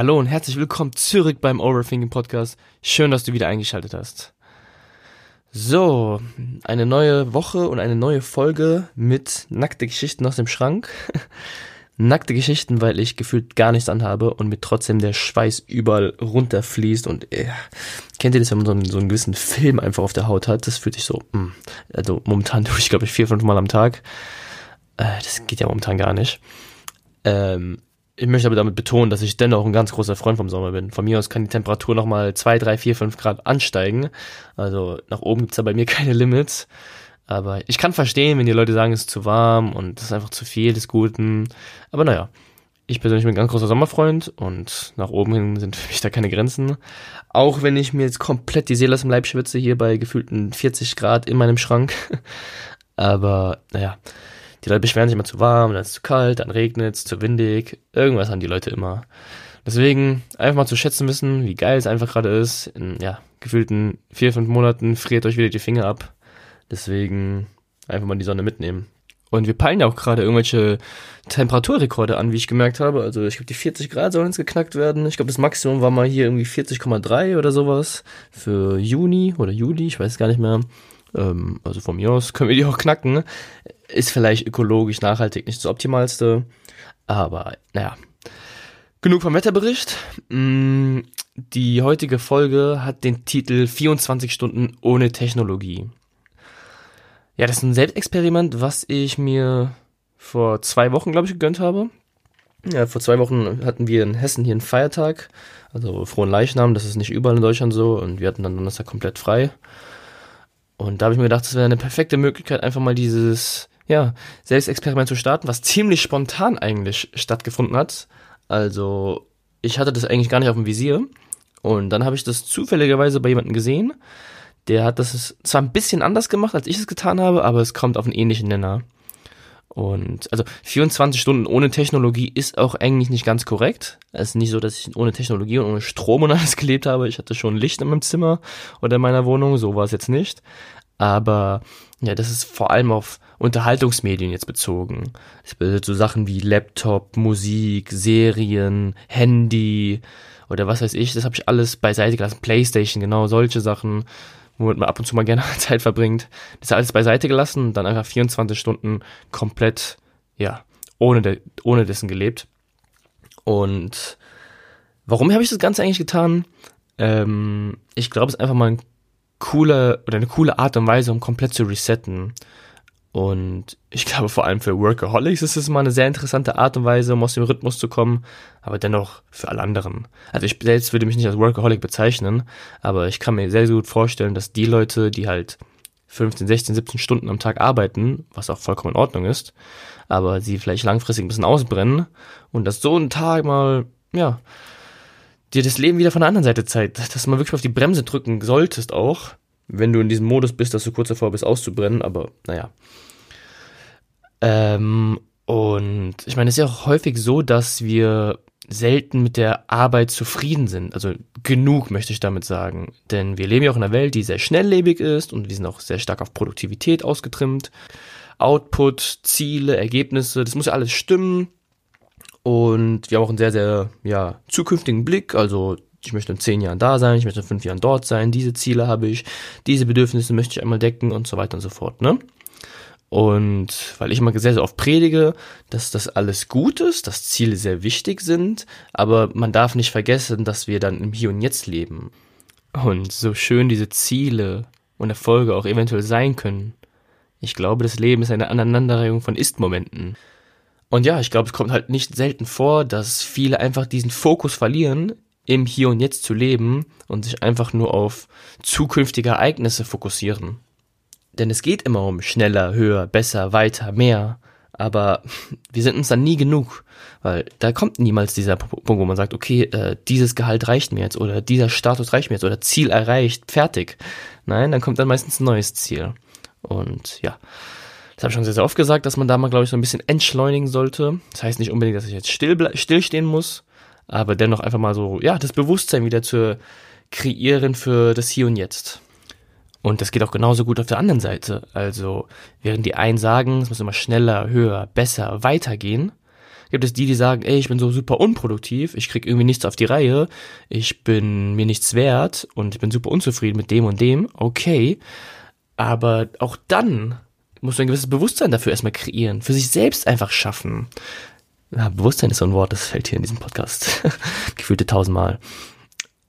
hallo und herzlich willkommen zurück beim Overthinking Podcast. Schön, dass du wieder eingeschaltet hast. So, eine neue Woche und eine neue Folge mit nackte Geschichten aus dem Schrank. nackte Geschichten, weil ich gefühlt gar nichts anhabe und mir trotzdem der Schweiß überall runterfließt und äh, kennt ihr das, wenn man so einen, so einen gewissen Film einfach auf der Haut hat? Das fühlt sich so, mh. Hm, also momentan tue ich glaube ich vier, fünf Mal am Tag. Äh, das geht ja momentan gar nicht. Ähm, ich möchte aber damit betonen, dass ich dennoch ein ganz großer Freund vom Sommer bin. Von mir aus kann die Temperatur nochmal zwei, drei, vier, fünf Grad ansteigen. Also nach oben gibt's da bei mir keine Limits. Aber ich kann verstehen, wenn die Leute sagen, es ist zu warm und es ist einfach zu viel des Guten. Aber naja, ich persönlich bin ein ganz großer Sommerfreund und nach oben hin sind für mich da keine Grenzen. Auch wenn ich mir jetzt komplett die Seele aus dem Leib schwitze, hier bei gefühlten 40 Grad in meinem Schrank. Aber naja, die Leute beschweren sich immer zu warm, dann ist es zu kalt, dann regnet es, zu windig. Irgendwas haben die Leute immer. Deswegen einfach mal zu schätzen wissen, wie geil es einfach gerade ist. In ja, gefühlten vier, fünf Monaten friert euch wieder die Finger ab. Deswegen einfach mal die Sonne mitnehmen. Und wir peilen ja auch gerade irgendwelche Temperaturrekorde an, wie ich gemerkt habe. Also ich glaube, die 40 Grad sollen jetzt geknackt werden. Ich glaube, das Maximum war mal hier irgendwie 40,3 oder sowas für Juni oder Juli, ich weiß gar nicht mehr. Ähm, also von mir aus können wir die auch knacken. Ist vielleicht ökologisch nachhaltig nicht das Optimalste, aber naja. Genug vom Wetterbericht. Mm, die heutige Folge hat den Titel 24 Stunden ohne Technologie. Ja, das ist ein Selbstexperiment, was ich mir vor zwei Wochen, glaube ich, gegönnt habe. Ja, vor zwei Wochen hatten wir in Hessen hier einen Feiertag, also frohen Leichnam, das ist nicht überall in Deutschland so und wir hatten dann Donnerstag komplett frei. Und da habe ich mir gedacht, das wäre eine perfekte Möglichkeit, einfach mal dieses ja, Selbstexperiment zu starten, was ziemlich spontan eigentlich stattgefunden hat. Also ich hatte das eigentlich gar nicht auf dem Visier. Und dann habe ich das zufälligerweise bei jemandem gesehen. Der hat das zwar ein bisschen anders gemacht, als ich es getan habe, aber es kommt auf einen ähnlichen Nenner. Und also 24 Stunden ohne Technologie ist auch eigentlich nicht ganz korrekt. Es ist nicht so, dass ich ohne Technologie und ohne Strom und alles gelebt habe. Ich hatte schon Licht in meinem Zimmer oder in meiner Wohnung, so war es jetzt nicht. Aber ja, das ist vor allem auf Unterhaltungsmedien jetzt bezogen. Das bedeutet so Sachen wie Laptop, Musik, Serien, Handy oder was weiß ich. Das habe ich alles beiseite gelassen. Playstation, genau solche Sachen womit man ab und zu mal gerne Zeit verbringt. Das alles beiseite gelassen und dann einfach 24 Stunden komplett, ja, ohne, de, ohne dessen gelebt. Und warum habe ich das Ganze eigentlich getan? Ähm, ich glaube, es ist einfach mal ein cooler oder eine coole Art und Weise, um komplett zu resetten. Und ich glaube, vor allem für Workaholics ist es mal eine sehr interessante Art und Weise, um aus dem Rhythmus zu kommen, aber dennoch für alle anderen. Also ich selbst würde mich nicht als Workaholic bezeichnen, aber ich kann mir sehr, sehr gut vorstellen, dass die Leute, die halt 15, 16, 17 Stunden am Tag arbeiten, was auch vollkommen in Ordnung ist, aber sie vielleicht langfristig ein bisschen ausbrennen und dass so ein Tag mal, ja, dir das Leben wieder von der anderen Seite zeigt, dass man wirklich auf die Bremse drücken solltest auch, wenn du in diesem Modus bist, dass du kurz davor bist auszubrennen, aber naja. Ähm, und ich meine, es ist ja auch häufig so, dass wir selten mit der Arbeit zufrieden sind. Also genug möchte ich damit sagen. Denn wir leben ja auch in einer Welt, die sehr schnelllebig ist und wir sind auch sehr stark auf Produktivität ausgetrimmt. Output, Ziele, Ergebnisse, das muss ja alles stimmen. Und wir haben auch einen sehr, sehr ja, zukünftigen Blick. Also ich möchte in zehn Jahren da sein, ich möchte in fünf Jahren dort sein, diese Ziele habe ich, diese Bedürfnisse möchte ich einmal decken und so weiter und so fort, ne? Und weil ich immer sehr, sehr oft predige, dass das alles gut ist, dass Ziele sehr wichtig sind, aber man darf nicht vergessen, dass wir dann im Hier und Jetzt leben. Und so schön diese Ziele und Erfolge auch eventuell sein können. Ich glaube, das Leben ist eine Aneinanderreihung von Ist-Momenten. Und ja, ich glaube, es kommt halt nicht selten vor, dass viele einfach diesen Fokus verlieren, im Hier und Jetzt zu leben und sich einfach nur auf zukünftige Ereignisse fokussieren. Denn es geht immer um schneller, höher, besser, weiter, mehr. Aber wir sind uns dann nie genug, weil da kommt niemals dieser Punkt, wo man sagt, okay, äh, dieses Gehalt reicht mir jetzt oder dieser Status reicht mir jetzt oder Ziel erreicht, fertig. Nein, dann kommt dann meistens ein neues Ziel. Und ja, das habe ich schon sehr, sehr oft gesagt, dass man da mal, glaube ich, so ein bisschen entschleunigen sollte. Das heißt nicht unbedingt, dass ich jetzt still stillstehen muss, aber dennoch einfach mal so, ja, das Bewusstsein wieder zu kreieren für das Hier und Jetzt. Und das geht auch genauso gut auf der anderen Seite. Also, während die einen sagen, es muss immer schneller, höher, besser, weitergehen, gibt es die, die sagen, ey, ich bin so super unproduktiv, ich krieg irgendwie nichts auf die Reihe, ich bin mir nichts wert und ich bin super unzufrieden mit dem und dem, okay. Aber auch dann musst du ein gewisses Bewusstsein dafür erstmal kreieren, für sich selbst einfach schaffen. Ja, Bewusstsein ist so ein Wort, das fällt hier in diesem Podcast. Gefühlte tausendmal.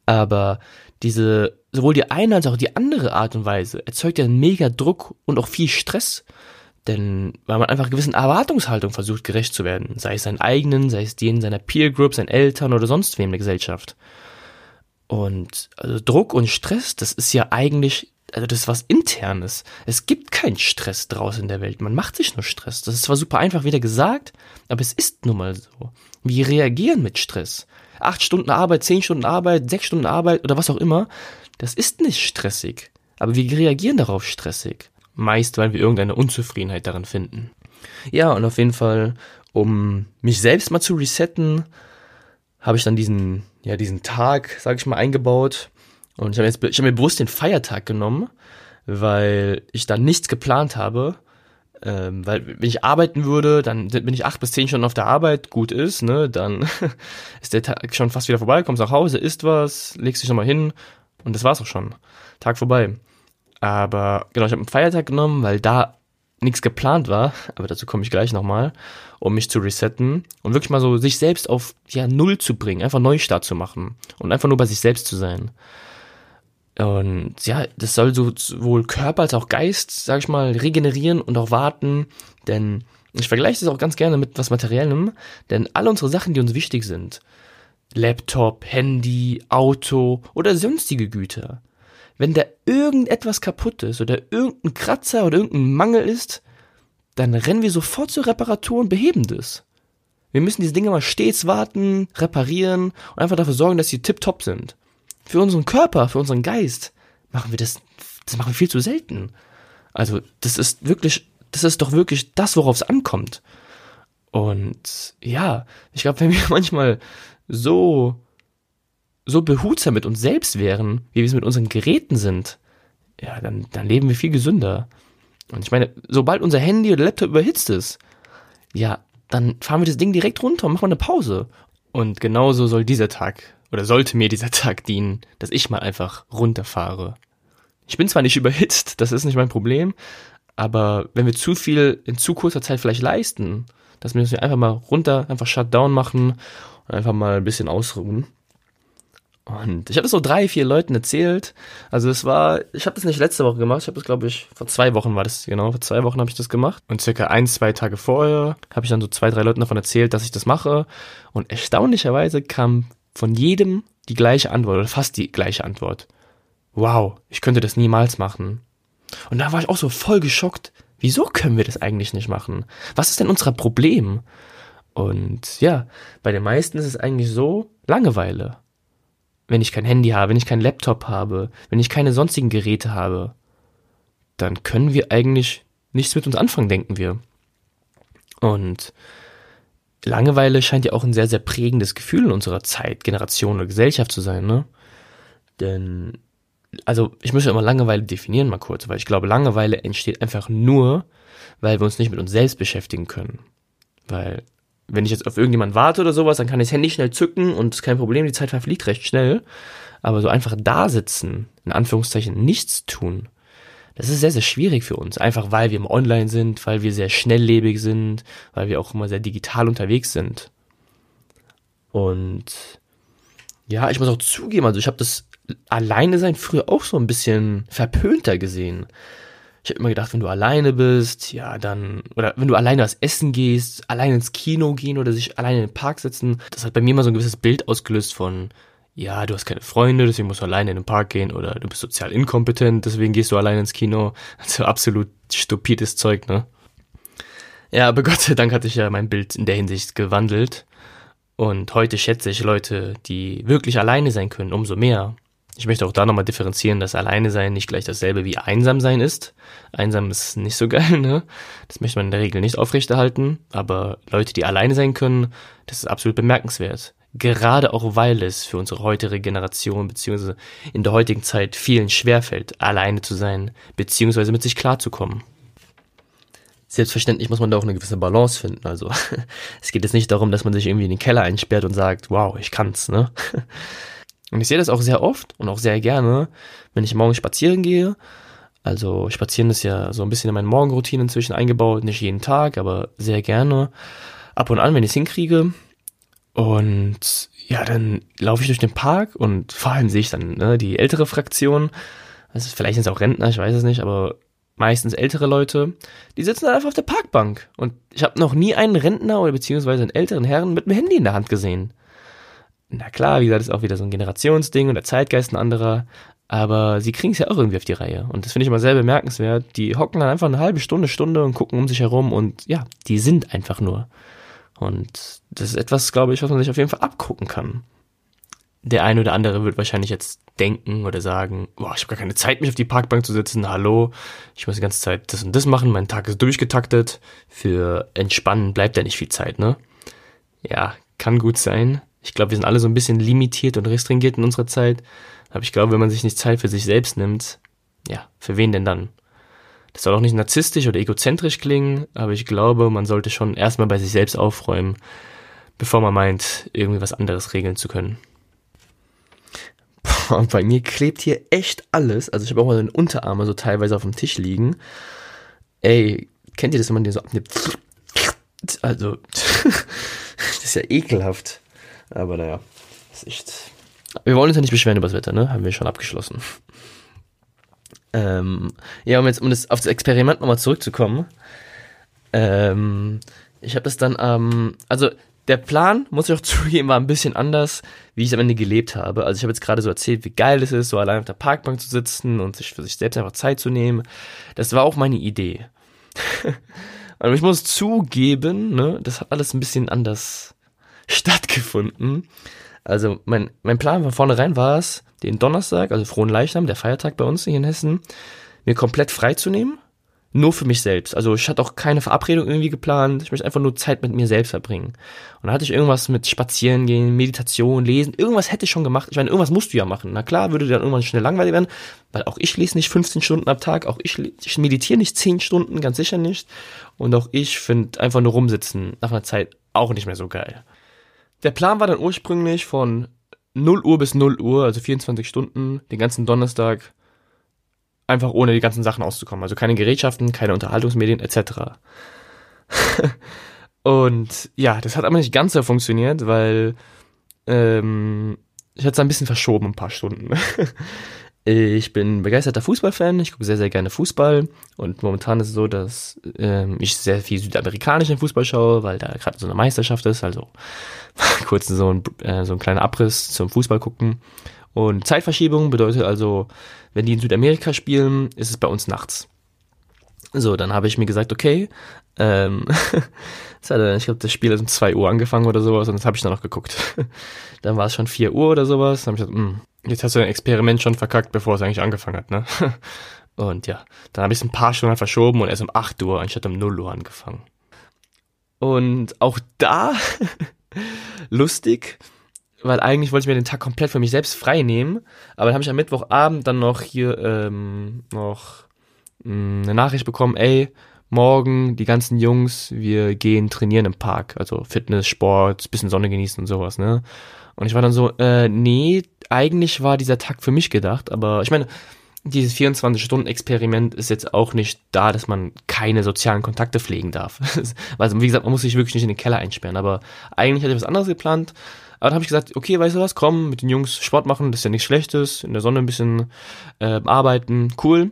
Aber diese, sowohl die eine als auch die andere Art und Weise erzeugt ja mega Druck und auch viel Stress. Denn weil man einfach gewissen Erwartungshaltung versucht, gerecht zu werden. Sei es seinen eigenen, sei es denen seiner Peer Group, seinen Eltern oder sonst wem in der Gesellschaft. Und also Druck und Stress, das ist ja eigentlich, also das ist was Internes. Es gibt keinen Stress draußen in der Welt. Man macht sich nur Stress. Das ist zwar super einfach wieder gesagt, aber es ist nun mal so. Wir reagieren mit Stress acht Stunden Arbeit, zehn Stunden Arbeit, sechs Stunden Arbeit oder was auch immer, das ist nicht stressig. Aber wir reagieren darauf stressig. Meist, weil wir irgendeine Unzufriedenheit darin finden. Ja, und auf jeden Fall, um mich selbst mal zu resetten, habe ich dann diesen, ja, diesen Tag, sag ich mal, eingebaut. Und ich habe habe mir bewusst den Feiertag genommen, weil ich da nichts geplant habe ähm, weil wenn ich arbeiten würde, dann bin ich acht bis zehn Stunden auf der Arbeit, gut ist, ne, dann ist der Tag schon fast wieder vorbei, kommst nach Hause, isst was, legst dich nochmal hin und das war's auch schon. Tag vorbei. Aber genau, ich habe einen Feiertag genommen, weil da nichts geplant war, aber dazu komme ich gleich nochmal, um mich zu resetten und wirklich mal so sich selbst auf ja Null zu bringen, einfach Neustart zu machen und einfach nur bei sich selbst zu sein. Und ja, das soll so sowohl Körper als auch Geist, sag ich mal, regenerieren und auch warten, denn ich vergleiche das auch ganz gerne mit was Materiellem, denn alle unsere Sachen, die uns wichtig sind, Laptop, Handy, Auto oder sonstige Güter, wenn da irgendetwas kaputt ist oder irgendein Kratzer oder irgendein Mangel ist, dann rennen wir sofort zur Reparatur und beheben das. Wir müssen diese Dinge mal stets warten, reparieren und einfach dafür sorgen, dass sie tipptopp sind. Für unseren Körper, für unseren Geist machen wir das, das machen wir viel zu selten. Also, das ist wirklich, das ist doch wirklich das, worauf es ankommt. Und ja, ich glaube, wenn wir manchmal so, so behutsam mit uns selbst wären, wie wir es mit unseren Geräten sind, ja, dann, dann leben wir viel gesünder. Und ich meine, sobald unser Handy oder Laptop überhitzt ist, ja, dann fahren wir das Ding direkt runter und machen eine Pause. Und genauso soll dieser Tag oder sollte mir dieser Tag dienen, dass ich mal einfach runterfahre. Ich bin zwar nicht überhitzt, das ist nicht mein Problem, aber wenn wir zu viel in zu kurzer Zeit vielleicht leisten, dass wir einfach mal runter, einfach Shutdown machen und einfach mal ein bisschen ausruhen. Und ich habe das so drei, vier Leuten erzählt. Also es war, ich habe das nicht letzte Woche gemacht, ich habe das glaube ich, vor zwei Wochen war das, genau, vor zwei Wochen habe ich das gemacht. Und circa ein, zwei Tage vorher habe ich dann so zwei, drei Leuten davon erzählt, dass ich das mache. Und erstaunlicherweise kam von jedem die gleiche Antwort oder fast die gleiche Antwort. Wow, ich könnte das niemals machen. Und da war ich auch so voll geschockt. Wieso können wir das eigentlich nicht machen? Was ist denn unser Problem? Und ja, bei den meisten ist es eigentlich so Langeweile. Wenn ich kein Handy habe, wenn ich keinen Laptop habe, wenn ich keine sonstigen Geräte habe, dann können wir eigentlich nichts mit uns anfangen, denken wir. Und Langeweile scheint ja auch ein sehr, sehr prägendes Gefühl in unserer Zeit, Generation oder Gesellschaft zu sein, ne? Denn, also ich muss ja immer Langeweile definieren mal kurz, weil ich glaube, Langeweile entsteht einfach nur, weil wir uns nicht mit uns selbst beschäftigen können. Weil, wenn ich jetzt auf irgendjemand warte oder sowas, dann kann ich das Handy schnell zücken und ist kein Problem, die Zeit verfliegt recht schnell. Aber so einfach da sitzen, in Anführungszeichen nichts tun, das ist sehr, sehr schwierig für uns. Einfach weil wir im Online sind, weil wir sehr schnelllebig sind, weil wir auch immer sehr digital unterwegs sind. Und ja, ich muss auch zugeben, also ich habe das alleine sein früher auch so ein bisschen verpönter gesehen. Ich habe immer gedacht, wenn du alleine bist, ja, dann, oder wenn du alleine was essen gehst, alleine ins Kino gehen oder sich alleine in den Park setzen, das hat bei mir immer so ein gewisses Bild ausgelöst von, ja, du hast keine Freunde, deswegen musst du alleine in den Park gehen oder du bist sozial inkompetent, deswegen gehst du alleine ins Kino. Also absolut stupides Zeug, ne? Ja, aber Gott sei Dank hatte ich ja mein Bild in der Hinsicht gewandelt. Und heute schätze ich Leute, die wirklich alleine sein können, umso mehr. Ich möchte auch da nochmal differenzieren, dass alleine sein nicht gleich dasselbe wie einsam sein ist. Einsam ist nicht so geil, ne? Das möchte man in der Regel nicht aufrechterhalten. Aber Leute, die alleine sein können, das ist absolut bemerkenswert. Gerade auch, weil es für unsere heutige Generation beziehungsweise in der heutigen Zeit vielen schwerfällt, alleine zu sein, beziehungsweise mit sich klarzukommen. Selbstverständlich muss man da auch eine gewisse Balance finden. Also es geht jetzt nicht darum, dass man sich irgendwie in den Keller einsperrt und sagt, wow, ich kann's, ne? Und ich sehe das auch sehr oft und auch sehr gerne, wenn ich morgens spazieren gehe. Also spazieren ist ja so ein bisschen in meine Morgenroutine inzwischen eingebaut, nicht jeden Tag, aber sehr gerne. Ab und an, wenn ich es hinkriege. Und ja, dann laufe ich durch den Park und vor allem sehe ich dann ne, die ältere Fraktion. Also vielleicht sind es auch Rentner, ich weiß es nicht, aber meistens ältere Leute, die sitzen dann einfach auf der Parkbank. Und ich habe noch nie einen Rentner oder beziehungsweise einen älteren Herrn mit einem Handy in der Hand gesehen. Na klar, wie gesagt, ist auch wieder so ein Generationsding und der Zeitgeist ein anderer. Aber sie kriegen es ja auch irgendwie auf die Reihe. Und das finde ich immer sehr bemerkenswert. Die hocken dann einfach eine halbe Stunde, Stunde und gucken um sich herum und ja, die sind einfach nur. Und das ist etwas, glaube ich, was man sich auf jeden Fall abgucken kann. Der eine oder andere wird wahrscheinlich jetzt denken oder sagen, boah, ich habe gar keine Zeit, mich auf die Parkbank zu sitzen. Hallo, ich muss die ganze Zeit das und das machen. Mein Tag ist durchgetaktet. Für Entspannen bleibt ja nicht viel Zeit, ne? Ja, kann gut sein. Ich glaube, wir sind alle so ein bisschen limitiert und restringiert in unserer Zeit. Aber ich glaube, wenn man sich nicht Zeit für sich selbst nimmt, ja, für wen denn dann? Das soll auch nicht narzisstisch oder egozentrisch klingen, aber ich glaube, man sollte schon erstmal bei sich selbst aufräumen, bevor man meint, irgendwie was anderes regeln zu können. Boah, bei mir klebt hier echt alles. Also ich habe auch mal den Unterarme so teilweise auf dem Tisch liegen. Ey, kennt ihr das, wenn man den so abnimmt? Also, das ist ja ekelhaft. Aber naja, ist echt. Wir wollen uns ja nicht beschweren über das Wetter, ne? Haben wir schon abgeschlossen. Ähm, ja, um jetzt um das, auf das Experiment nochmal zurückzukommen. Ähm, ich habe das dann, ähm, also der Plan, muss ich auch zugeben, war ein bisschen anders, wie ich es am Ende gelebt habe. Also ich habe jetzt gerade so erzählt, wie geil es ist, so allein auf der Parkbank zu sitzen und sich für sich selbst einfach Zeit zu nehmen. Das war auch meine Idee. Und ich muss zugeben, ne, das hat alles ein bisschen anders stattgefunden. Also mein, mein Plan von vornherein war es, den Donnerstag, also Frohen Leichnam, der Feiertag bei uns hier in Hessen, mir komplett frei zu nehmen. Nur für mich selbst. Also ich hatte auch keine Verabredung irgendwie geplant. Ich möchte einfach nur Zeit mit mir selbst verbringen. Und da hatte ich irgendwas mit Spazieren gehen, Meditation, Lesen. Irgendwas hätte ich schon gemacht. Ich meine, irgendwas musst du ja machen. Na klar, würde dann irgendwann schnell langweilig werden, weil auch ich lese nicht 15 Stunden am Tag. Auch ich, ich meditiere nicht 10 Stunden, ganz sicher nicht. Und auch ich finde einfach nur rumsitzen nach einer Zeit auch nicht mehr so geil. Der Plan war dann ursprünglich von 0 Uhr bis 0 Uhr, also 24 Stunden, den ganzen Donnerstag, einfach ohne die ganzen Sachen auszukommen. Also keine Gerätschaften, keine Unterhaltungsmedien etc. und ja, das hat aber nicht ganz so funktioniert, weil ähm, ich hatte es ein bisschen verschoben, ein paar Stunden. Ich bin begeisterter Fußballfan, ich gucke sehr, sehr gerne Fußball und momentan ist es so, dass ähm, ich sehr viel südamerikanischen Fußball schaue, weil da gerade so eine Meisterschaft ist, also kurz so ein, äh, so ein kleiner Abriss zum Fußball gucken. Und Zeitverschiebung bedeutet also, wenn die in Südamerika spielen, ist es bei uns nachts. So, dann habe ich mir gesagt, okay, ähm, ich glaube, das Spiel hat um 2 Uhr angefangen oder sowas und das habe ich dann noch geguckt. dann war es schon 4 Uhr oder sowas, dann habe ich gesagt, mh, hm, jetzt hast du dein Experiment schon verkackt, bevor es eigentlich angefangen hat, ne? Und ja, dann habe ich es ein paar Stunden verschoben und erst um 8 Uhr anstatt um 0 Uhr angefangen. Und auch da lustig, weil eigentlich wollte ich mir den Tag komplett für mich selbst frei nehmen, aber dann habe ich am Mittwochabend dann noch hier ähm, noch mh, hm, eine Nachricht bekommen, ey, morgen die ganzen Jungs, wir gehen trainieren im Park, also Fitness, Sport, bisschen Sonne genießen und sowas, ne? Und ich war dann so, äh, nee, eigentlich war dieser Tag für mich gedacht, aber ich meine, dieses 24-Stunden-Experiment ist jetzt auch nicht da, dass man keine sozialen Kontakte pflegen darf. also, wie gesagt, man muss sich wirklich nicht in den Keller einsperren, aber eigentlich hatte ich was anderes geplant. Aber dann habe ich gesagt, okay, weißt du was, komm, mit den Jungs Sport machen, das ist ja nichts Schlechtes, in der Sonne ein bisschen äh, arbeiten, cool.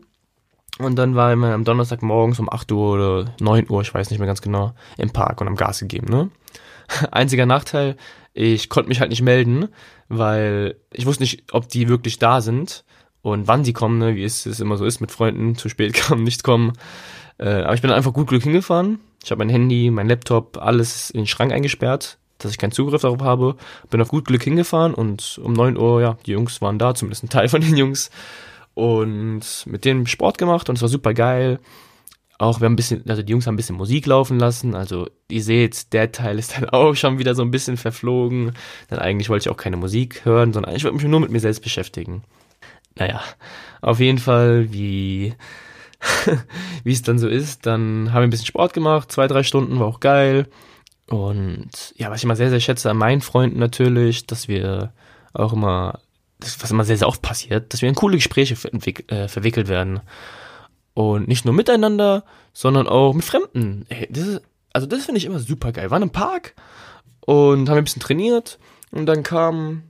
Und dann war immer am Donnerstag morgens um 8 Uhr oder 9 Uhr, ich weiß nicht mehr ganz genau, im Park und am Gas gegeben, ne? Einziger Nachteil, ich konnte mich halt nicht melden, weil ich wusste nicht, ob die wirklich da sind. und wann sie kommen, ne, wie es, es immer so ist mit Freunden, zu spät kommen, nicht kommen. Äh, aber ich bin einfach gut Glück hingefahren. Ich habe mein Handy, mein Laptop, alles in den Schrank eingesperrt, dass ich keinen Zugriff darauf habe. Bin auf gut Glück hingefahren und um neun Uhr, ja, die Jungs waren da, zumindest ein Teil von den Jungs. Und mit denen Sport gemacht und es war super geil. Auch wir haben ein bisschen, also die Jungs haben ein bisschen Musik laufen lassen. Also ihr seht, der Teil ist dann auch schon wieder so ein bisschen verflogen. Denn eigentlich wollte ich auch keine Musik hören, sondern ich wollte mich nur mit mir selbst beschäftigen. Naja, auf jeden Fall, wie, wie es dann so ist, dann haben wir ein bisschen Sport gemacht, zwei, drei Stunden, war auch geil. Und ja, was ich immer sehr, sehr schätze an meinen Freunden natürlich, dass wir auch immer, das, was immer sehr, sehr oft passiert, dass wir in coole Gespräche äh, verwickelt werden. Und nicht nur miteinander, sondern auch mit Fremden. Ey, das ist, also das finde ich immer super geil. Wir waren im Park und haben ein bisschen trainiert und dann kam,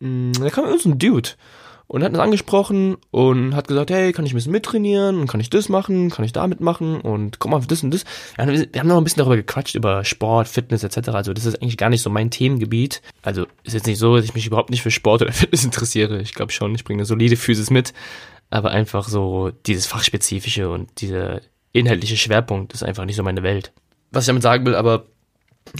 mh, da kam irgendein so Dude und hat uns angesprochen und hat gesagt, hey, kann ich ein bisschen mittrainieren und kann ich das machen, kann ich da mitmachen und guck mal, das und das. Wir haben noch ein bisschen darüber gequatscht, über Sport, Fitness etc. Also das ist eigentlich gar nicht so mein Themengebiet. Also ist jetzt nicht so, dass ich mich überhaupt nicht für Sport oder Fitness interessiere. Ich glaube schon, ich bringe eine solide Physis mit, aber einfach so dieses fachspezifische und dieser inhaltliche Schwerpunkt ist einfach nicht so meine Welt. Was ich damit sagen will, aber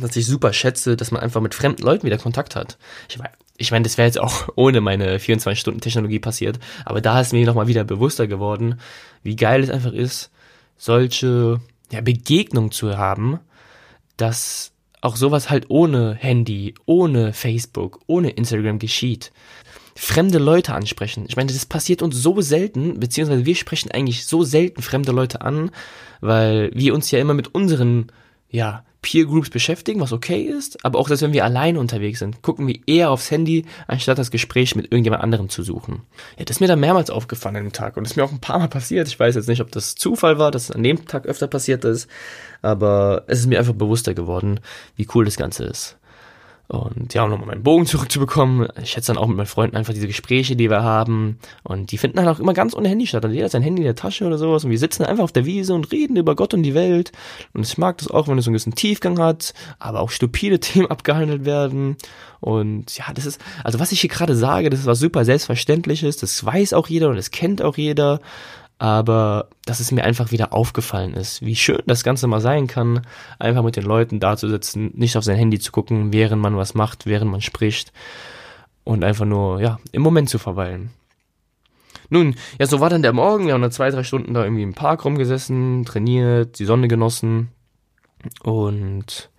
dass ich super schätze, dass man einfach mit fremden Leuten wieder Kontakt hat. Ich, ich meine, das wäre jetzt auch ohne meine 24-Stunden-Technologie passiert, aber da ist mir nochmal wieder bewusster geworden, wie geil es einfach ist, solche ja, Begegnungen zu haben, dass auch sowas halt ohne Handy, ohne Facebook, ohne Instagram geschieht. Fremde Leute ansprechen. Ich meine, das passiert uns so selten, beziehungsweise wir sprechen eigentlich so selten fremde Leute an, weil wir uns ja immer mit unseren, ja, Peer Groups beschäftigen, was okay ist, aber auch, dass wenn wir alleine unterwegs sind, gucken wir eher aufs Handy, anstatt das Gespräch mit irgendjemand anderem zu suchen. Ja, das ist mir dann mehrmals aufgefallen an dem Tag und ist mir auch ein paar Mal passiert. Ich weiß jetzt nicht, ob das Zufall war, dass es an dem Tag öfter passiert ist, aber es ist mir einfach bewusster geworden, wie cool das Ganze ist. Und ja, um nochmal meinen Bogen zurückzubekommen, ich schätze dann auch mit meinen Freunden einfach diese Gespräche, die wir haben. Und die finden dann auch immer ganz ohne Handy statt. Also jeder hat sein Handy in der Tasche oder sowas. Und wir sitzen einfach auf der Wiese und reden über Gott und die Welt. Und ich mag das auch, wenn es so einen gewissen Tiefgang hat, aber auch stupide Themen abgehandelt werden. Und ja, das ist, also was ich hier gerade sage, das ist was super Selbstverständliches. Das weiß auch jeder und das kennt auch jeder aber dass es mir einfach wieder aufgefallen ist, wie schön das Ganze mal sein kann, einfach mit den Leuten da zu sitzen, nicht auf sein Handy zu gucken, während man was macht, während man spricht und einfach nur, ja, im Moment zu verweilen. Nun, ja, so war dann der Morgen, wir haben dann zwei, drei Stunden da irgendwie im Park rumgesessen, trainiert, die Sonne genossen und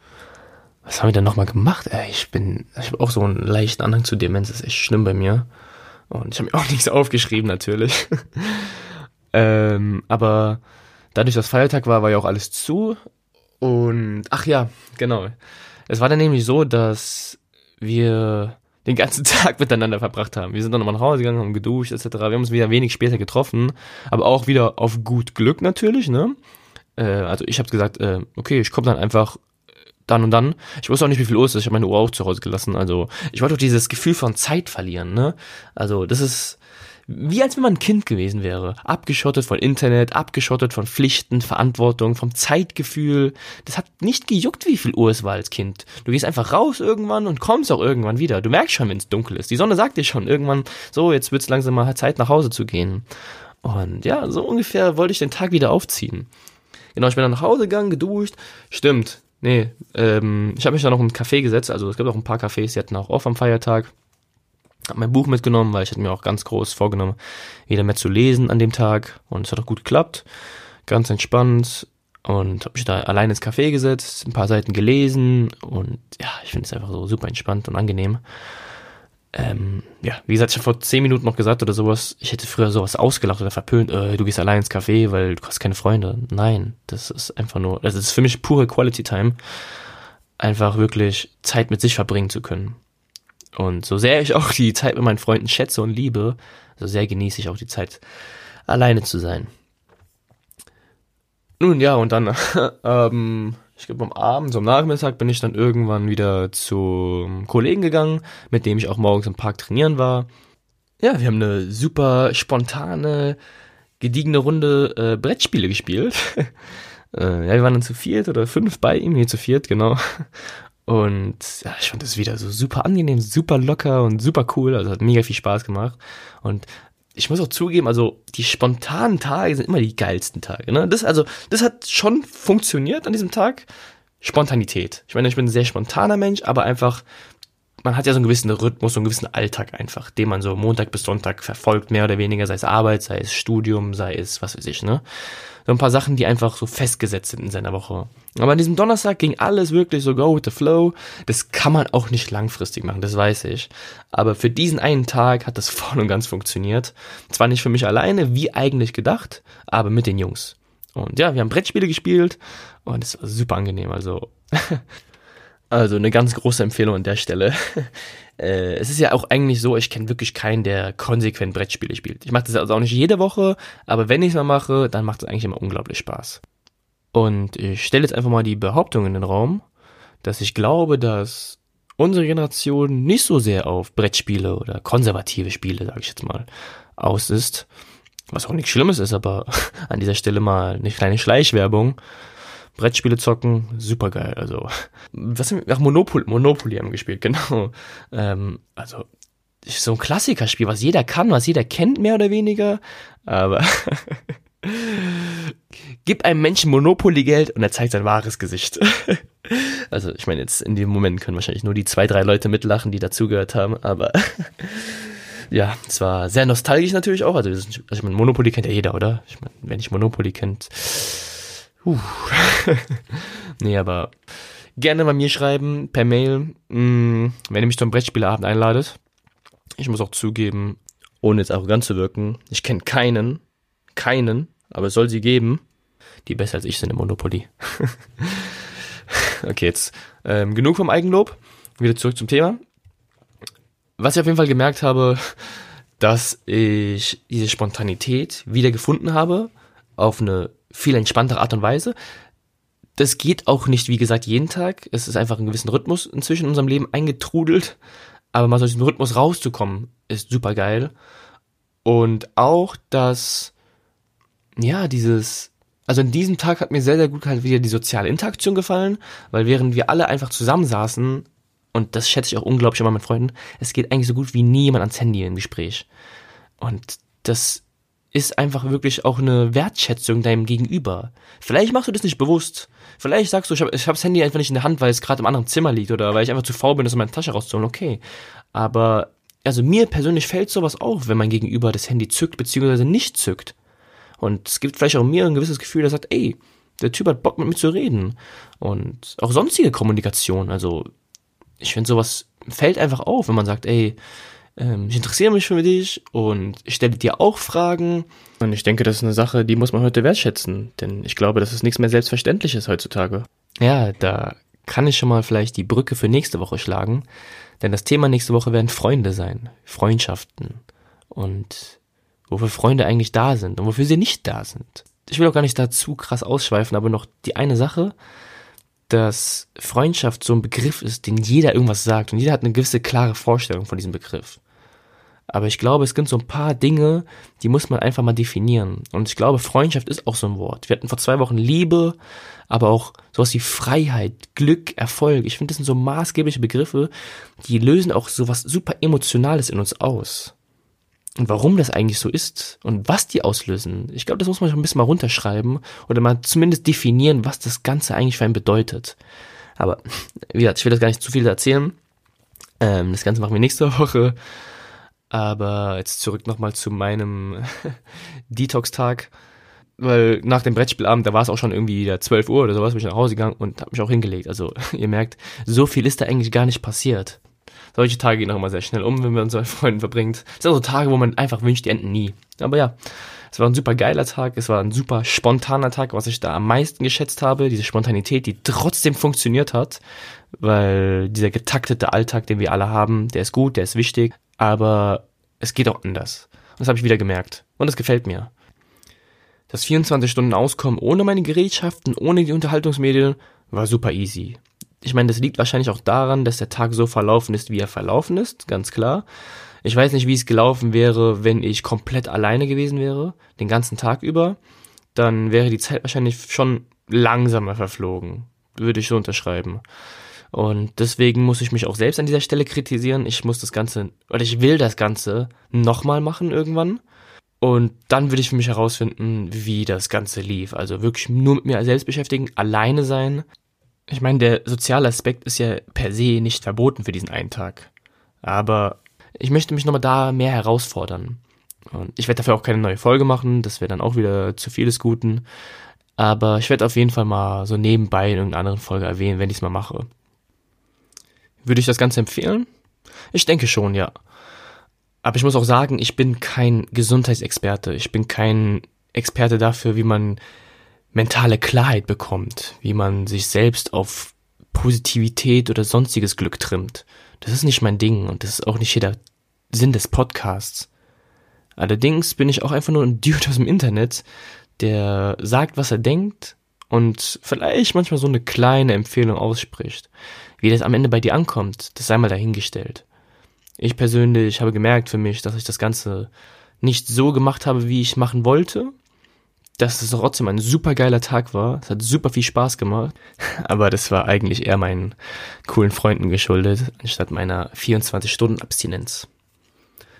was haben wir denn nochmal gemacht? Ey, ich bin, ich habe auch so einen leichten Anhang zu Demenz, das ist echt schlimm bei mir. Und ich habe mir auch nichts aufgeschrieben, natürlich. Ähm, aber dadurch, dass Feiertag war, war ja auch alles zu. Und ach ja, genau. Es war dann nämlich so, dass wir den ganzen Tag miteinander verbracht haben. Wir sind dann nochmal nach Hause gegangen, haben geduscht etc. Wir haben uns wieder wenig später getroffen, aber auch wieder auf gut Glück natürlich, ne? Äh, also ich habe gesagt, äh, okay, ich komme dann einfach dann und dann. Ich wusste auch nicht, wie viel Uhr es ist. Ich habe meine Uhr auch zu Hause gelassen. Also ich wollte auch dieses Gefühl von Zeit verlieren, ne? Also das ist wie als wenn man ein Kind gewesen wäre. Abgeschottet von Internet, abgeschottet von Pflichten, Verantwortung, vom Zeitgefühl. Das hat nicht gejuckt, wie viel Uhr es war als Kind. Du gehst einfach raus irgendwann und kommst auch irgendwann wieder. Du merkst schon, wenn es dunkel ist. Die Sonne sagt dir schon irgendwann, so, jetzt wird's langsam mal Zeit, nach Hause zu gehen. Und ja, so ungefähr wollte ich den Tag wieder aufziehen. Genau, ich bin dann nach Hause gegangen, geduscht. Stimmt. Nee, ähm, ich habe mich dann noch im Café gesetzt. Also es gibt auch ein paar Cafés, die hatten auch auf am Feiertag. Hab mein Buch mitgenommen, weil ich hatte mir auch ganz groß vorgenommen, wieder mehr zu lesen an dem Tag. Und es hat auch gut geklappt. Ganz entspannt. Und habe mich da allein ins Café gesetzt, ein paar Seiten gelesen. Und ja, ich finde es einfach so super entspannt und angenehm. Ähm, ja, wie gesagt, ich habe vor zehn Minuten noch gesagt oder sowas, ich hätte früher sowas ausgelacht oder verpönt, äh, du gehst allein ins Café, weil du hast keine Freunde. Nein, das ist einfach nur, das ist für mich pure Quality Time. Einfach wirklich Zeit mit sich verbringen zu können. Und so sehr ich auch die Zeit mit meinen Freunden schätze und liebe, so sehr genieße ich auch die Zeit, alleine zu sein. Nun ja, und dann, ähm, ich glaube am Abend, so am Nachmittag bin ich dann irgendwann wieder zum Kollegen gegangen, mit dem ich auch morgens im Park trainieren war. Ja, wir haben eine super spontane, gediegene Runde äh, Brettspiele gespielt. äh, ja, wir waren dann zu viert oder fünf bei ihm, hier zu viert, genau. Und ja, ich fand das wieder so super angenehm, super locker und super cool. Also hat mega viel Spaß gemacht. Und ich muss auch zugeben, also die spontanen Tage sind immer die geilsten Tage. Ne? Das, also, das hat schon funktioniert an diesem Tag. Spontanität. Ich meine, ich bin ein sehr spontaner Mensch, aber einfach, man hat ja so einen gewissen Rhythmus, so einen gewissen Alltag einfach, den man so Montag bis Sonntag verfolgt, mehr oder weniger, sei es Arbeit, sei es Studium, sei es was weiß ich, ne? So ein paar Sachen, die einfach so festgesetzt sind in seiner Woche. Aber an diesem Donnerstag ging alles wirklich so go with the flow. Das kann man auch nicht langfristig machen, das weiß ich. Aber für diesen einen Tag hat das voll und ganz funktioniert. Zwar nicht für mich alleine, wie eigentlich gedacht, aber mit den Jungs. Und ja, wir haben Brettspiele gespielt und es war super angenehm. Also, also eine ganz große Empfehlung an der Stelle. äh, es ist ja auch eigentlich so, ich kenne wirklich keinen, der konsequent Brettspiele spielt. Ich mache das also auch nicht jede Woche, aber wenn ich es mal mache, dann macht es eigentlich immer unglaublich Spaß. Und ich stelle jetzt einfach mal die Behauptung in den Raum, dass ich glaube, dass unsere Generation nicht so sehr auf Brettspiele oder konservative Spiele, sage ich jetzt mal, aus ist. Was auch nichts Schlimmes ist, aber an dieser Stelle mal eine kleine Schleichwerbung. Brettspiele zocken, super geil. Also, was haben wir? Ach, Monopoly, Monopoly haben wir gespielt, genau. Ähm, also, so ein Klassikerspiel, was jeder kann, was jeder kennt, mehr oder weniger. Aber gib einem Menschen Monopoly-Geld und er zeigt sein wahres Gesicht. also, ich meine, jetzt in dem Moment können wahrscheinlich nur die zwei, drei Leute mitlachen, die dazugehört haben, aber ja, es war sehr nostalgisch natürlich auch. Also, also ich meine, Monopoly kennt ja jeder, oder? Ich meine, wer nicht Monopoly kennt, uh. nee, aber gerne bei mir schreiben, per Mail, mh, mm, wenn ihr mich zum Brettspielabend einladet. Ich muss auch zugeben, ohne jetzt arrogant zu wirken, ich kenne keinen, keinen, aber es soll sie geben, die besser als ich sind im Monopoly. okay, jetzt ähm, genug vom Eigenlob. Wieder zurück zum Thema. Was ich auf jeden Fall gemerkt habe, dass ich diese Spontanität wieder gefunden habe auf eine viel entspanntere Art und Weise. Das geht auch nicht, wie gesagt, jeden Tag. Es ist einfach ein gewissen Rhythmus inzwischen in unserem Leben eingetrudelt. Aber mal aus diesem Rhythmus rauszukommen, ist super geil. Und auch, dass, ja, dieses, also in diesem Tag hat mir sehr, sehr gut halt wieder die soziale Interaktion gefallen, weil während wir alle einfach zusammensaßen, und das schätze ich auch unglaublich immer mit Freunden, es geht eigentlich so gut wie nie jemand ans Handy im Gespräch. Und das ist einfach wirklich auch eine Wertschätzung deinem Gegenüber. Vielleicht machst du das nicht bewusst. Vielleicht sagst du, ich habe ich hab das Handy einfach nicht in der Hand, weil es gerade im anderen Zimmer liegt oder weil ich einfach zu faul bin, das in meine Tasche rauszuholen. Okay. Aber, also mir persönlich fällt sowas auf, wenn mein Gegenüber das Handy zückt bzw. nicht zückt. Und es gibt vielleicht auch mir ein gewisses Gefühl, der sagt, ey, der Typ hat Bock mit mir zu reden. Und auch sonstige Kommunikation. Also, ich finde sowas fällt einfach auf, wenn man sagt, ey, ähm, ich interessiere mich für dich und ich stelle dir auch Fragen. Und ich denke, das ist eine Sache, die muss man heute wertschätzen, denn ich glaube, das ist nichts mehr Selbstverständliches heutzutage. Ja, da kann ich schon mal vielleicht die Brücke für nächste Woche schlagen, denn das Thema nächste Woche werden Freunde sein, Freundschaften und wofür Freunde eigentlich da sind und wofür sie nicht da sind. Ich will auch gar nicht da zu krass ausschweifen, aber noch die eine Sache, dass Freundschaft so ein Begriff ist, den jeder irgendwas sagt und jeder hat eine gewisse klare Vorstellung von diesem Begriff. Aber ich glaube, es gibt so ein paar Dinge, die muss man einfach mal definieren. Und ich glaube, Freundschaft ist auch so ein Wort. Wir hatten vor zwei Wochen Liebe, aber auch sowas wie Freiheit, Glück, Erfolg. Ich finde, das sind so maßgebliche Begriffe, die lösen auch sowas super Emotionales in uns aus. Und warum das eigentlich so ist und was die auslösen, ich glaube, das muss man schon ein bisschen mal runterschreiben oder mal zumindest definieren, was das Ganze eigentlich für einen bedeutet. Aber wie gesagt, ich will das gar nicht zu viel erzählen. Ähm, das Ganze machen wir nächste Woche. Aber jetzt zurück nochmal zu meinem Detox-Tag. Weil nach dem Brettspielabend, da war es auch schon irgendwie wieder 12 Uhr oder sowas, bin ich nach Hause gegangen und habe mich auch hingelegt. Also ihr merkt, so viel ist da eigentlich gar nicht passiert. Solche Tage gehen auch immer sehr schnell um, wenn man so mit Freunden verbringt. Es sind auch so Tage, wo man einfach wünscht, die enden nie. Aber ja, es war ein super geiler Tag, es war ein super spontaner Tag, was ich da am meisten geschätzt habe, diese Spontanität, die trotzdem funktioniert hat, weil dieser getaktete Alltag, den wir alle haben, der ist gut, der ist wichtig, aber es geht auch anders. Und das habe ich wieder gemerkt. Und das gefällt mir. Das 24 Stunden Auskommen ohne meine Gerätschaften, ohne die Unterhaltungsmedien war super easy. Ich meine, das liegt wahrscheinlich auch daran, dass der Tag so verlaufen ist, wie er verlaufen ist, ganz klar. Ich weiß nicht, wie es gelaufen wäre, wenn ich komplett alleine gewesen wäre, den ganzen Tag über. Dann wäre die Zeit wahrscheinlich schon langsamer verflogen. Würde ich so unterschreiben. Und deswegen muss ich mich auch selbst an dieser Stelle kritisieren. Ich muss das Ganze, oder ich will das Ganze nochmal machen irgendwann. Und dann will ich für mich herausfinden, wie das Ganze lief. Also wirklich nur mit mir selbst beschäftigen, alleine sein. Ich meine, der soziale Aspekt ist ja per se nicht verboten für diesen einen Tag. Aber ich möchte mich nochmal da mehr herausfordern. Und ich werde dafür auch keine neue Folge machen, das wäre dann auch wieder zu viel des Guten. Aber ich werde auf jeden Fall mal so nebenbei in irgendeiner anderen Folge erwähnen, wenn ich es mal mache. Würde ich das Ganze empfehlen? Ich denke schon, ja. Aber ich muss auch sagen, ich bin kein Gesundheitsexperte. Ich bin kein Experte dafür, wie man mentale Klarheit bekommt, wie man sich selbst auf Positivität oder sonstiges Glück trimmt. Das ist nicht mein Ding und das ist auch nicht jeder Sinn des Podcasts. Allerdings bin ich auch einfach nur ein Dude aus dem Internet, der sagt, was er denkt und vielleicht manchmal so eine kleine Empfehlung ausspricht. Wie das am Ende bei dir ankommt, das sei mal dahingestellt. Ich persönlich habe gemerkt für mich, dass ich das Ganze nicht so gemacht habe, wie ich machen wollte. Dass es trotzdem ein super geiler Tag war. Es hat super viel Spaß gemacht. Aber das war eigentlich eher meinen coolen Freunden geschuldet, anstatt meiner 24-Stunden-Abstinenz.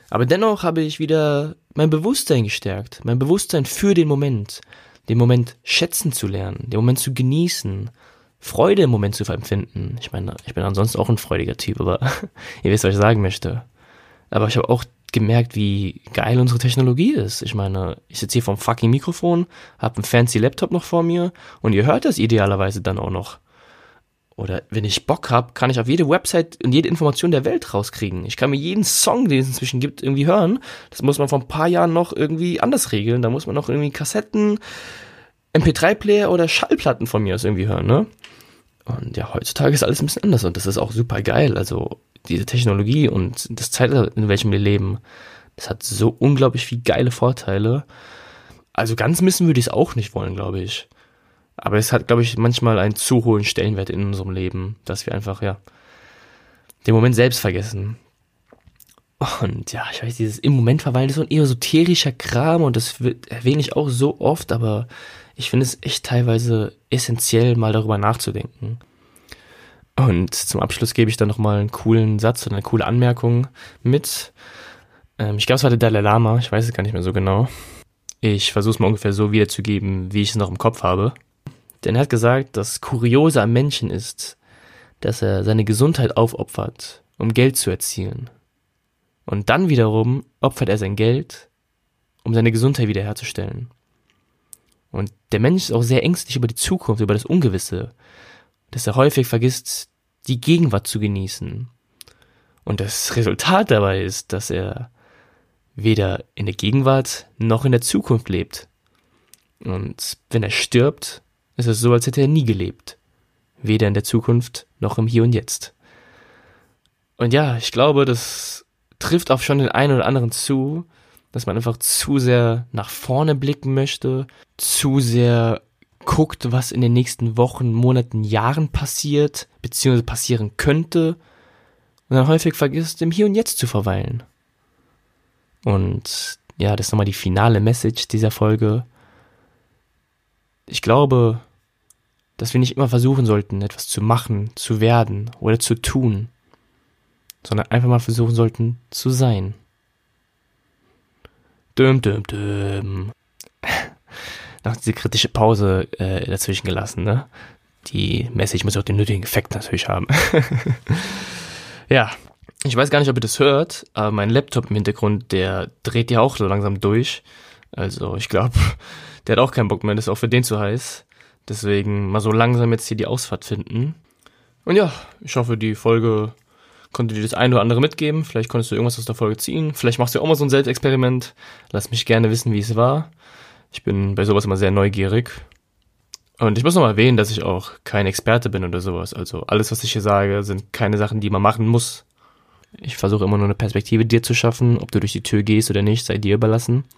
Aber dennoch habe ich wieder mein Bewusstsein gestärkt. Mein Bewusstsein für den Moment. Den Moment schätzen zu lernen. Den Moment zu genießen. Freude im Moment zu empfinden. Ich meine, ich bin ansonsten auch ein freudiger Typ, aber ihr wisst, was ich sagen möchte. Aber ich habe auch gemerkt, wie geil unsere Technologie ist. Ich meine, ich sitze hier vom fucking Mikrofon, habe einen fancy Laptop noch vor mir und ihr hört das idealerweise dann auch noch. Oder wenn ich Bock habe, kann ich auf jede Website und jede Information der Welt rauskriegen. Ich kann mir jeden Song, den es inzwischen gibt, irgendwie hören. Das muss man vor ein paar Jahren noch irgendwie anders regeln. Da muss man noch irgendwie Kassetten, MP3-Player oder Schallplatten von mir aus irgendwie hören, ne? Und ja, heutzutage ist alles ein bisschen anders und das ist auch super geil. Also diese Technologie und das Zeitalter, in welchem wir leben, das hat so unglaublich viele geile Vorteile. Also ganz missen würde ich es auch nicht wollen, glaube ich. Aber es hat, glaube ich, manchmal einen zu hohen Stellenwert in unserem Leben, dass wir einfach, ja, den Moment selbst vergessen. Und ja, ich weiß, dieses im Moment verweilen ist so ein esoterischer Kram und das erwähne ich auch so oft, aber ich finde es echt teilweise essentiell, mal darüber nachzudenken. Und zum Abschluss gebe ich dann nochmal einen coolen Satz oder eine coole Anmerkung mit. Ähm, ich glaube, es war der Dalai Lama, ich weiß es gar nicht mehr so genau. Ich versuche es mal ungefähr so wiederzugeben, wie ich es noch im Kopf habe. Denn er hat gesagt, das Kuriose am Menschen ist, dass er seine Gesundheit aufopfert, um Geld zu erzielen. Und dann wiederum opfert er sein Geld, um seine Gesundheit wiederherzustellen. Und der Mensch ist auch sehr ängstlich über die Zukunft, über das Ungewisse, dass er häufig vergisst, die Gegenwart zu genießen. Und das Resultat dabei ist, dass er weder in der Gegenwart noch in der Zukunft lebt. Und wenn er stirbt, ist es so, als hätte er nie gelebt. Weder in der Zukunft noch im Hier und Jetzt. Und ja, ich glaube, das trifft auch schon den einen oder anderen zu, dass man einfach zu sehr nach vorne blicken möchte, zu sehr guckt, was in den nächsten Wochen, Monaten, Jahren passiert, beziehungsweise passieren könnte, und dann häufig vergisst, im Hier und Jetzt zu verweilen. Und ja, das ist nochmal die finale Message dieser Folge. Ich glaube, dass wir nicht immer versuchen sollten, etwas zu machen, zu werden oder zu tun, sondern einfach mal versuchen sollten, zu sein. Düm, düm, düm. Noch diese kritische Pause äh, dazwischen gelassen, ne? Die Message muss auch den nötigen Effekt natürlich haben. ja, ich weiß gar nicht, ob ihr das hört, aber mein Laptop im Hintergrund, der dreht ja auch so langsam durch. Also ich glaube, der hat auch keinen Bock mehr, das ist auch für den zu heiß. Deswegen mal so langsam jetzt hier die Ausfahrt finden. Und ja, ich hoffe, die Folge konnte dir das eine oder andere mitgeben. Vielleicht konntest du irgendwas aus der Folge ziehen. Vielleicht machst du auch mal so ein Selbstexperiment. Lass mich gerne wissen, wie es war. Ich bin bei sowas immer sehr neugierig. Und ich muss noch mal erwähnen, dass ich auch kein Experte bin oder sowas. Also alles, was ich hier sage, sind keine Sachen, die man machen muss. Ich versuche immer nur eine Perspektive dir zu schaffen. Ob du durch die Tür gehst oder nicht, sei dir überlassen.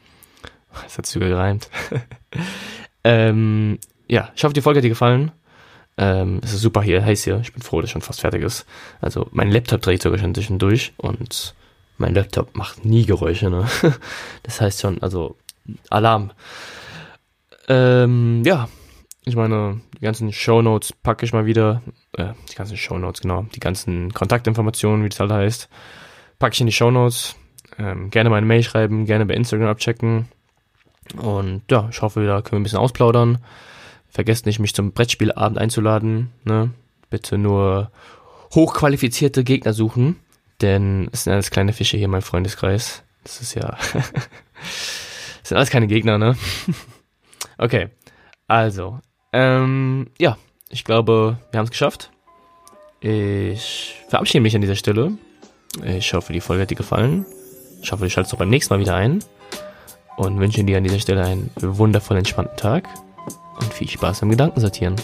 Das hat sogar gereimt. ähm, ja, ich hoffe, die Folge hat dir gefallen. Ähm, es ist super hier, heiß hier. Ich bin froh, dass schon fast fertig ist. Also mein Laptop dreht sogar schon zwischendurch und mein Laptop macht nie Geräusche, ne? Das heißt schon, also Alarm. Ähm, ja, ich meine, die ganzen Show Notes packe ich mal wieder. Äh, die ganzen Show Notes, genau. Die ganzen Kontaktinformationen, wie das halt heißt, packe ich in die Show Notes. Ähm, gerne meine Mail schreiben, gerne bei Instagram abchecken. Und ja, ich hoffe, da können wir ein bisschen ausplaudern. Vergesst nicht, mich zum Brettspielabend einzuladen. Ne? Bitte nur hochqualifizierte Gegner suchen, denn es sind alles kleine Fische hier in meinem Freundeskreis. Das ist ja. das sind alles keine Gegner, ne? okay. Also, ähm, ja, ich glaube, wir haben es geschafft. Ich verabschiede mich an dieser Stelle. Ich hoffe, die Folge hat dir gefallen. Ich hoffe, du schaltest auch beim nächsten Mal wieder ein. Und wünsche dir an dieser Stelle einen wundervoll entspannten Tag und viel Spaß beim Gedankensortieren.